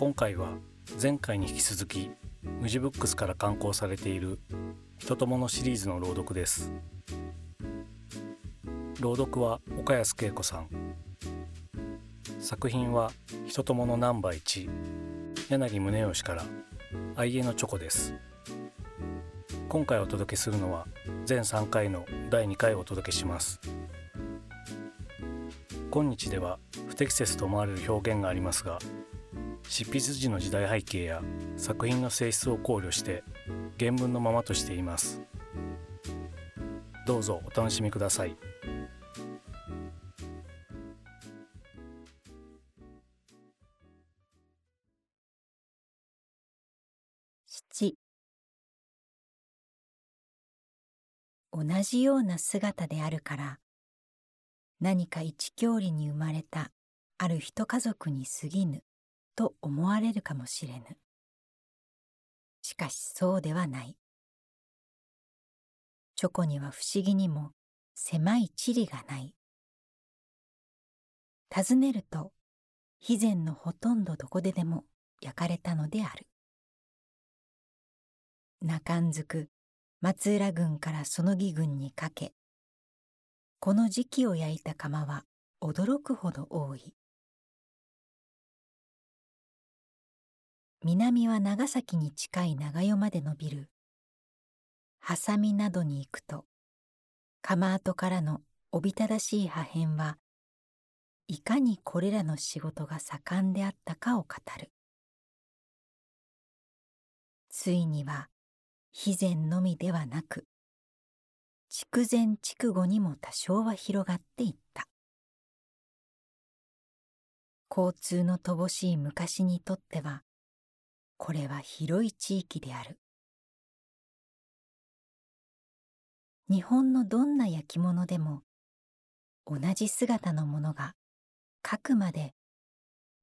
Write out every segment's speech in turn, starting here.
今回は前回に引き続きムジブックスから刊行されている人とものシリーズの朗読です。朗読は岡安恵子さん。作品は人とものナンバー1柳宗悦から。愛へのチョコです。今回お届けするのは全3回の第2回をお届けします。今日では不適切と思われる表現がありますが執筆時の時代背景や作品の性質を考慮して原文のままとしています。どうぞお楽しみください。七。同じような姿であるから何か一郷里に生まれたある一家族に過ぎぬ。と思われるかもしれぬ。しかしそうではない。チョコには不思議にも狭い地理がない。尋ねると、肥前のほとんどどこででも焼かれたのである。中んずく松浦郡からその義郡にかけ、この時期を焼いた釜は驚くほど多い。南は長崎に近い長与まで伸びる。ハサミなどに行くと釜跡からのおびただしい破片はいかにこれらの仕事が盛んであったかを語る。ついには肥前のみではなく筑前筑後にも多少は広がっていった。交通の乏しい昔にとってはこれは広い地域である。日本のどんな焼き物でも同じ姿のものがくまで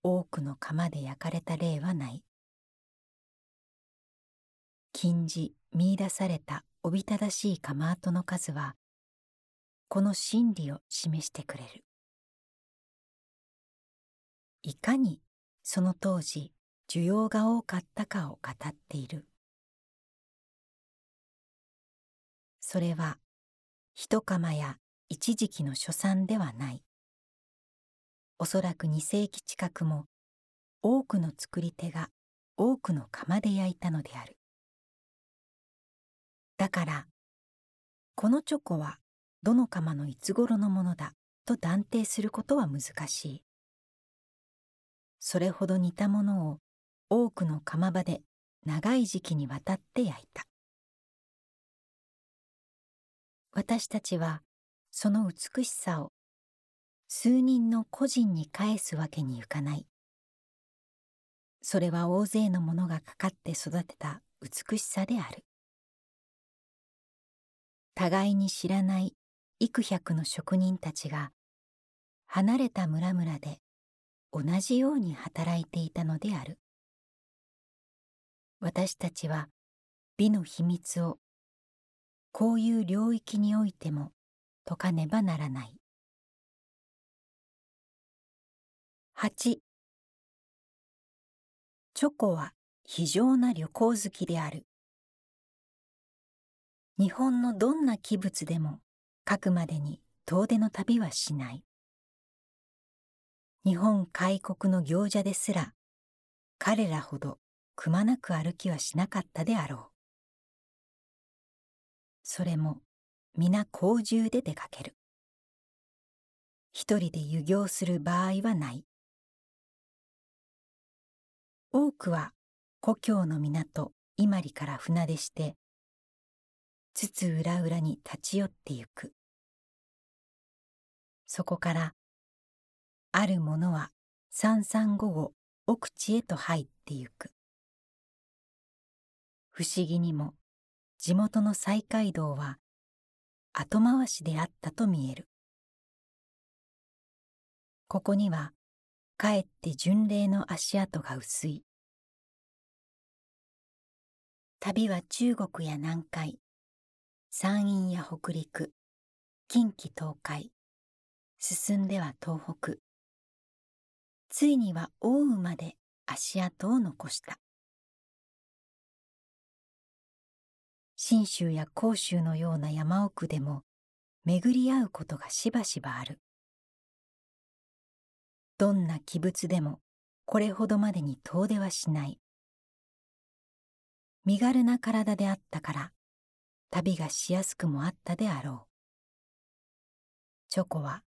多くの釜で焼かれた例はない。近似見出されたおびただしい釜跡の数はこの真理を示してくれる。いかにその当時需要が多かったかを語っている。それは一釜や一時期の所産ではない。おそらく二世紀近くも多くの作り手が多くの釜で焼いたのである。だからこのチョコはどの釜のいつ頃のものだと断定することは難しい。それほど似たものを多くの釜場で長い時期にわたって焼いた。私たちはその美しさを数人の個人に返すわけにいかない。それは大勢の者がかかって育てた美しさである。互いに知らない幾百の職人たちが離れた村々で同じように働いていたのである。私たちは美の秘密をこういう領域においても解かねばならない。8チョコは非常な旅行好きである。日本のどんな器物でも書くまでに遠出の旅はしない。日本開国の行者ですら彼らほどくまなく歩きはしなかったであろう。それも皆甲重で出かける。一人で遊行する場合はない。多くは故郷の港伊万里から船出して津々浦々に立ち寄ってゆく。そこからある者は三三五五奥地へと入ってゆく。不思議にも地元の再街道は後回しであったと見える。ここにはかえって巡礼の足跡が薄い。旅は中国や南海、山陰や北陸、近畿東海、進んでは東北、ついには大宇まで足跡を残した信州や甲州のような山奥でも巡り合うことがしばしばある。どんな器物でもこれほどまでに遠出はしない。身軽な体であったから旅がしやすくもあったであろう。チョコは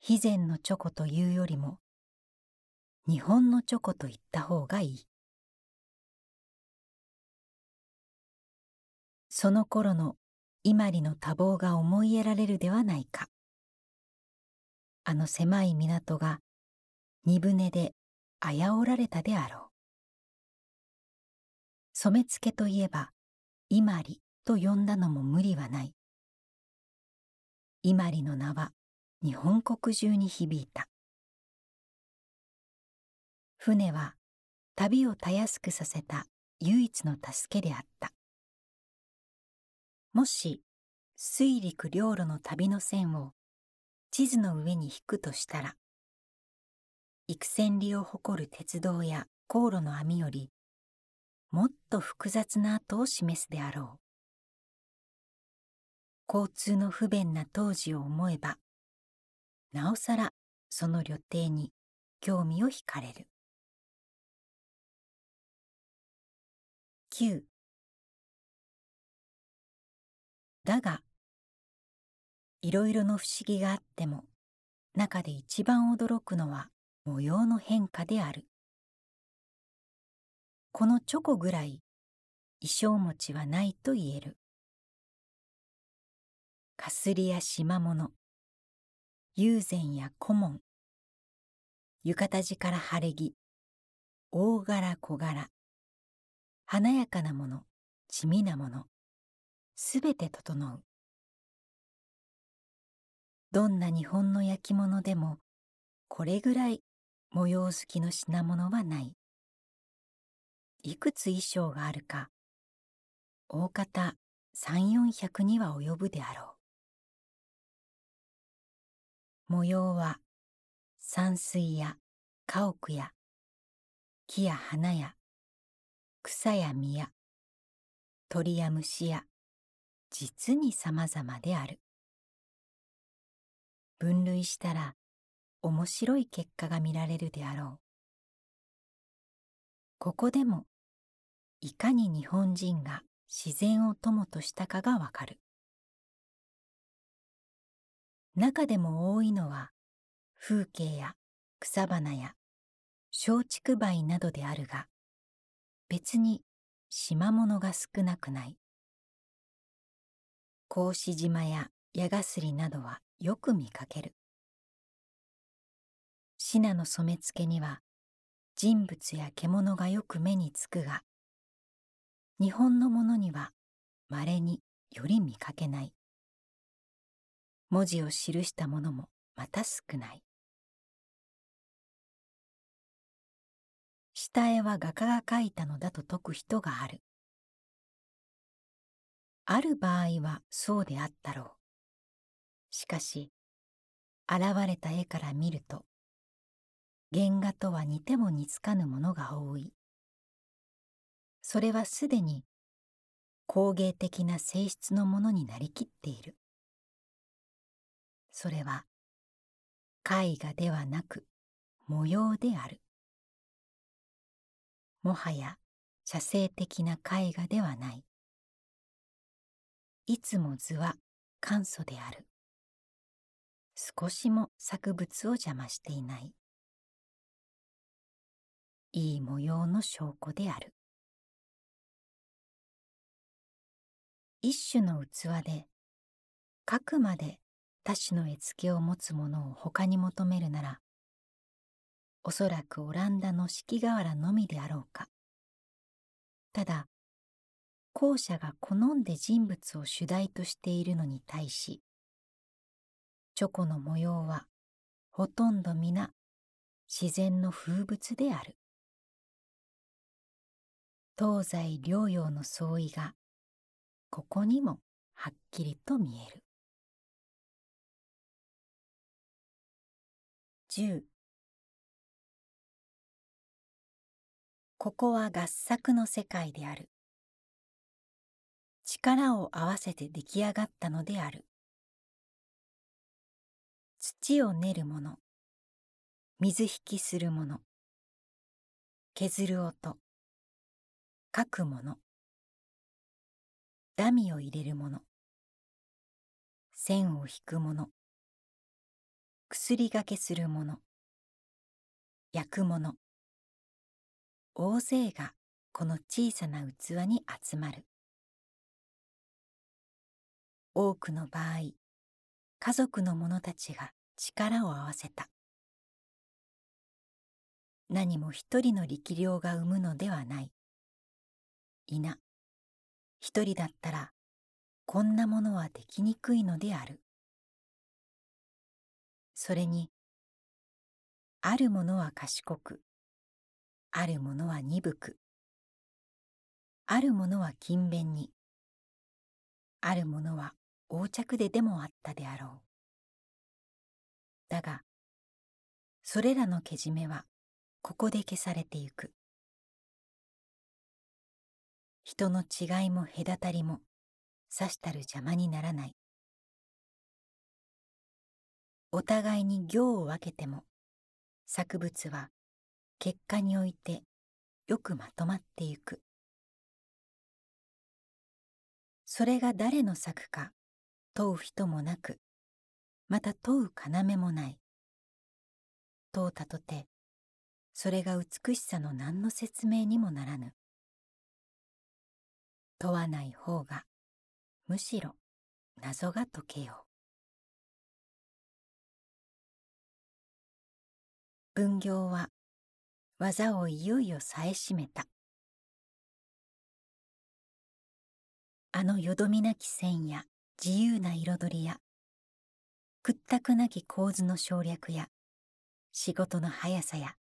肥前のチョコというよりも日本のチョコと言った方がいい。その頃の伊万里の多忙が思い得られるではないか。あの狭い港が荷船であやおられたであろう。染付といえば伊万里と呼んだのも無理はない。伊万里の名は日本国中に響いた。船は旅をたやすくさせた唯一の助けであった。もし水陸両路の旅の線を地図の上に引くとしたら幾千里を誇る鉄道や航路の網よりもっと複雑な跡を示すであろう。交通の不便な当時を思えばなおさらその旅程に興味を惹かれる。9だがいろいろの不思議があっても中で一番驚くのは模様の変化である。このチョコぐらい衣装持ちはないと言える。かすりや縞物友禅や古文浴衣地から晴れ着大柄小柄華やかなもの地味なもの。すべて整う。どんな日本の焼き物でもこれぐらい模様好きの品物はない。いくつ衣装があるか大方三四百には及ぶであろう。模様は山水や家屋や木や花や草や実や鳥や虫や実に様々である。分類したら面白い結果が見られるであろう。ここでもいかに日本人が自然を友としたかがわかる。中でも多いのは風景や草花や松竹梅などであるが別に島物が少なくない。格子島や矢がすりなどはよく見かける。シナの染付には人物や獣がよく目につくが日本のものにはまれにより見かけない。文字を記したものもまた少ない。下絵は画家が描いたのだと説く人がある。ある場合はそうであったろう。しかし、現れた絵から見ると、原画とは似ても似つかぬものが多い。それはすでに工芸的な性質のものになりきっている。それは絵画ではなく模様である。もはや写生的な絵画ではない。いつも図は簡素である。少しも作物を邪魔していない。いい模様の証拠である。一種の器で、かくまで多種の絵付けを持つものを他に求めるなら、おそらくオランダの四季瓦のみであろうか。ただ、後者が好んで人物を主題としているのに対し、チョコの模様はほとんど皆自然の風物である。東西両洋の相違がここにもはっきりと見える。10ここは合作の世界である。力を合わせて出来上がったのである。土を練るもの、水引きするもの、削る音、書くもの、ダミを入れるもの、線を引くもの、薬がけするもの、焼くもの、大勢がこの小さな器に集まる。多くの場合、家族の者たちが力を合わせた。何も一人の力量が生むのではない。いな、一人だったらこんなものはできにくいのである。それに、あるものは賢く、あるものは鈍く、あるものは勤勉に、あるものは横着ででもあったであろう。だが、それらのけじめはここで消されてゆく。人の違いも隔たりもさしたる邪魔にならない。お互いに行を分けても作物は結果においてよくまとまってゆく。それが誰の作か問う人もなく、また問う要もない。問うたとて、それが美しさの何の説明にもならぬ。問わない方が、むしろ謎が解けよう。分業は技をいよいよさえしめた。あのよどみなき線や自由な彩りや屈託なき構図の省略や仕事の速さや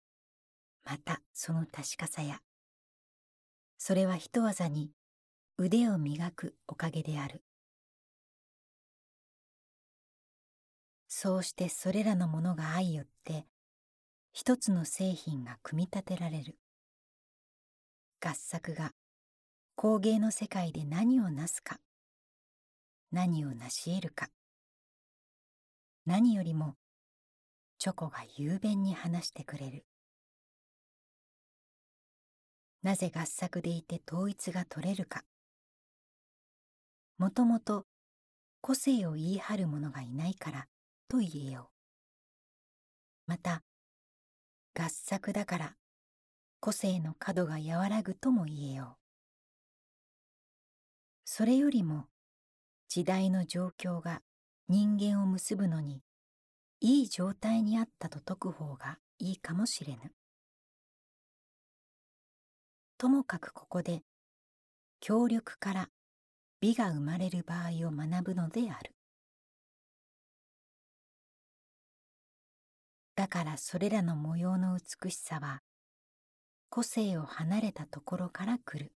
またその確かさやそれは人技に腕を磨くおかげである。そうしてそれらのものが相よって一つの製品が組み立てられる。合作が工芸の世界で何をなすか。何を成し得るか。何よりもチョコが雄弁に話してくれる。なぜ合作でいて統一が取れるか。もともと個性を言い張る者がいないからと言えよ。うまた合作だから個性の角が和らぐとも言えよ。うそれよりも時代の状況が人間を結ぶのにいい状態にあったと説く方がいいかもしれぬ。ともかくここで協力から美が生まれる場合を学ぶのである。だからそれらの模様の美しさは個性を離れたところから来る。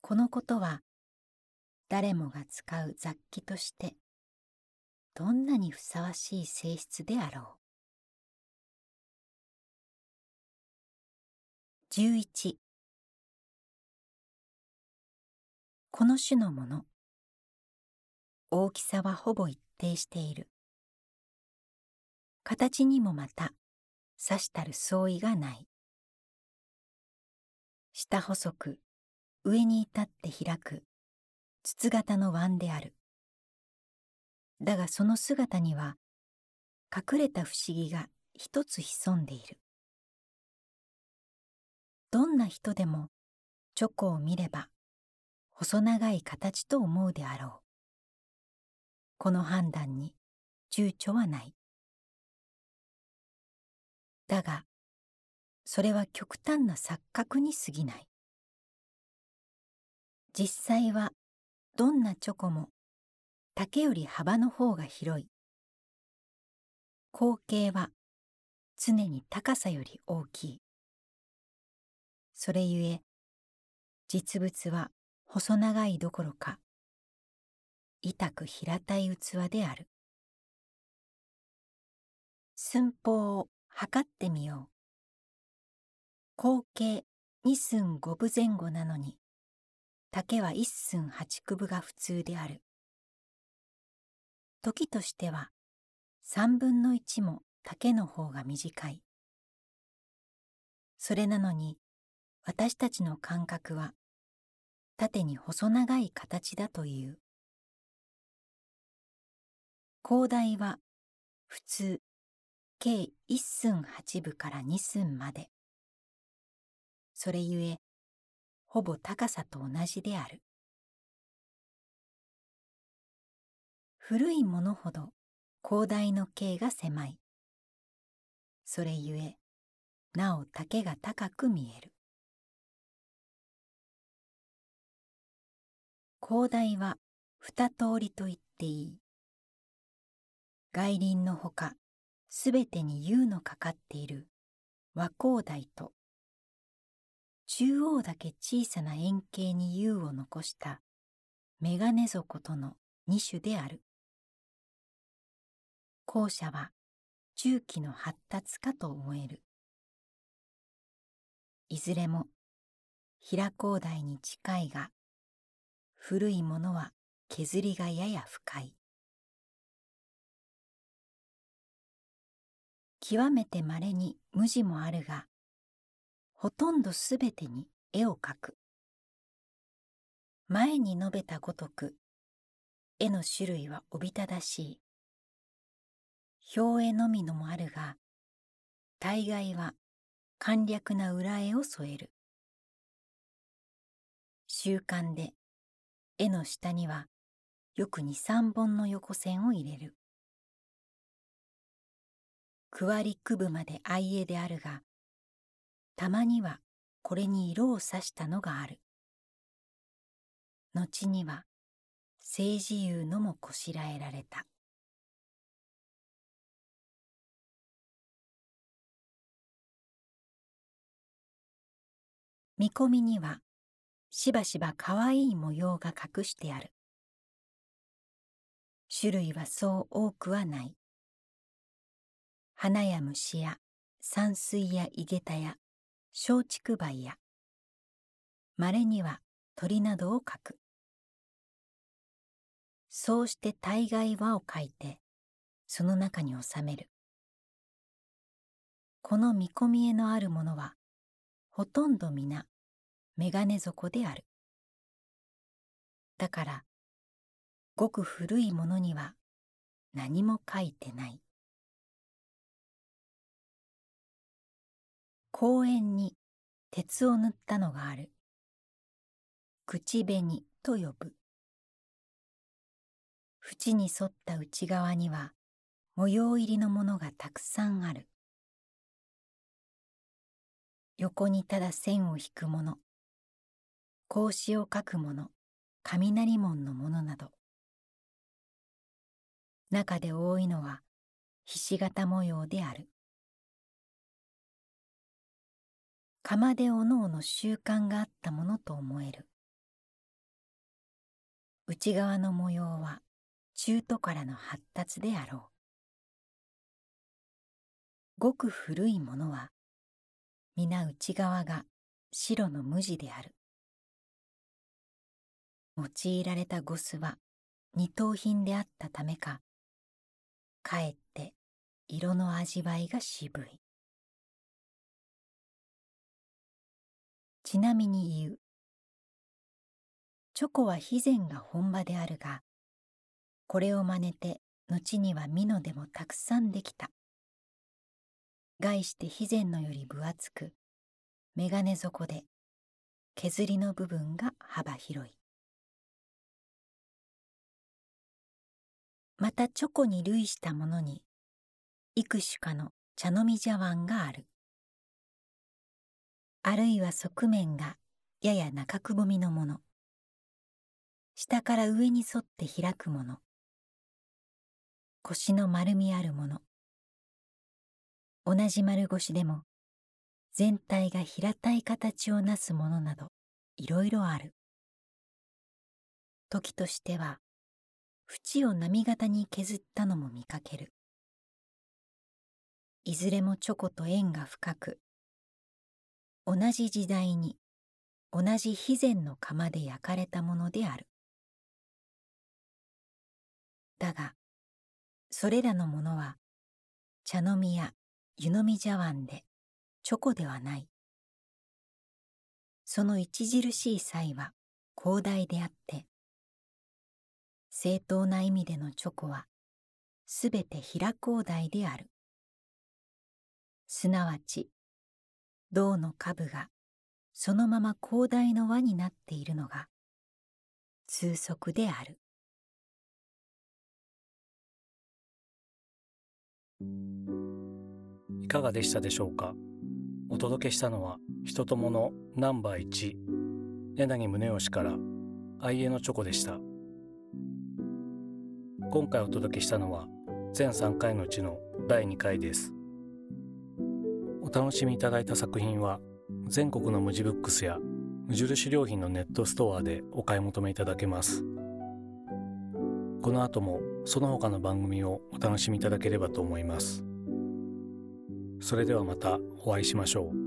このことは誰もが使う雑記としてどんなにふさわしい性質であろう。11この種のもの大きさはほぼ一定している。形にもまたさしたる相違がない。下細く上に至って開く筒型の碗である。だがその姿には隠れた不思議が一つ潜んでいる。どんな人でもチョコを見れば細長い形と思うであろう。この判断に躊躇はない。だが、それは極端な錯覚に過ぎない。実際はどんなチョコも竹より幅の方が広い。口径は常に高さより大きい。それゆえ実物は細長いどころか痛く平たい器である。寸法を測ってみよう。口径2寸5分前後なのに丈は1寸8九分が普通である。時としては3分の1も丈の方が短い。それなのに私たちの感覚は縦に細長い形だという。広大は普通計1寸8分から2寸まで。それゆえほぼ高さと同じである。古いものほど広大の径が狭い。それゆえなお丈が高く見える。広大は二通りと言っていい。外輪のほか、すべてに優のかかっている和光台と、中央だけ小さな円形に優を残したメガネ底との二種である。後者は中期の発達かと思える。いずれも平広大に近いが古いものは削りがやや深い極めてまれに無地もあるがほとんどすべてに絵を描く。前に述べたごとく絵の種類はおびただしい。表絵のみのもあるが大概は簡略な裏絵を添える。習慣で絵の下にはよく二三本の横線を入れる。区割り区分まで愛絵であるが、たまにはこれに色をさしたのがある。後には性自由のもこしらえられた。見込みにはしばしばかわいい模様が隠してある。種類はそう多くはない。花や虫や山水や井桁や松竹梅や、稀には鳥などを描く。そうして大概輪を描いて、その中に収める。この見込み絵のあるものは、ほとんど皆メガネ底である。だから、ごく古いものには何も書いてない。公園に鉄を塗ったのがある。口紅と呼ぶ。縁に沿った内側には模様入りのものがたくさんある。横にただ線を引くもの、格子を書くもの雷門のものなど中で多いのはひし形模様である釜でおのおの習慣があったものと思える。内側の模様は中途からの発達であろう。ごく古いものは皆内側が白の無地である。用いられたゴスは二等品であったためかかえって色の味わいが渋い。ちなみに言う。チョコは肥前が本場であるがこれを真似て後には美濃でもたくさんできた。概して肥前のより分厚く眼鏡底で削りの部分が幅広い。またチョコに類したものに幾種かの茶飲み茶碗がある。あるいは側面がやや中くぼみのもの。下から上に沿って開くもの。腰の丸みあるもの。同じ丸腰でも全体が平たい形をなすものなどいろいろある。時としては縁を波形に削ったのも見かける。いずれもチョコと縁が深く同じ時代に同じ肥前の釜で焼かれたものである。だが、それらのものは茶飲みや湯飲み茶碗でチョコではない。その著しい際は広大であって、正当な意味でのチョコはすべて平広大である。すなわち、銅の株がそのまま広大の輪になっているのが通則である。いかがでしたでしょうか？お届けしたのは人とものナンバー1柳宗悦から愛へのチョコでした。今回お届けしたのは全3回のうちの第2回です。楽しみいただいた作品は全国の無地ブックスや無印良品のネットストアでお買い求めいただけますこの後もその他の番組をお楽しみいただければと思います。それではまたお会いしましょう。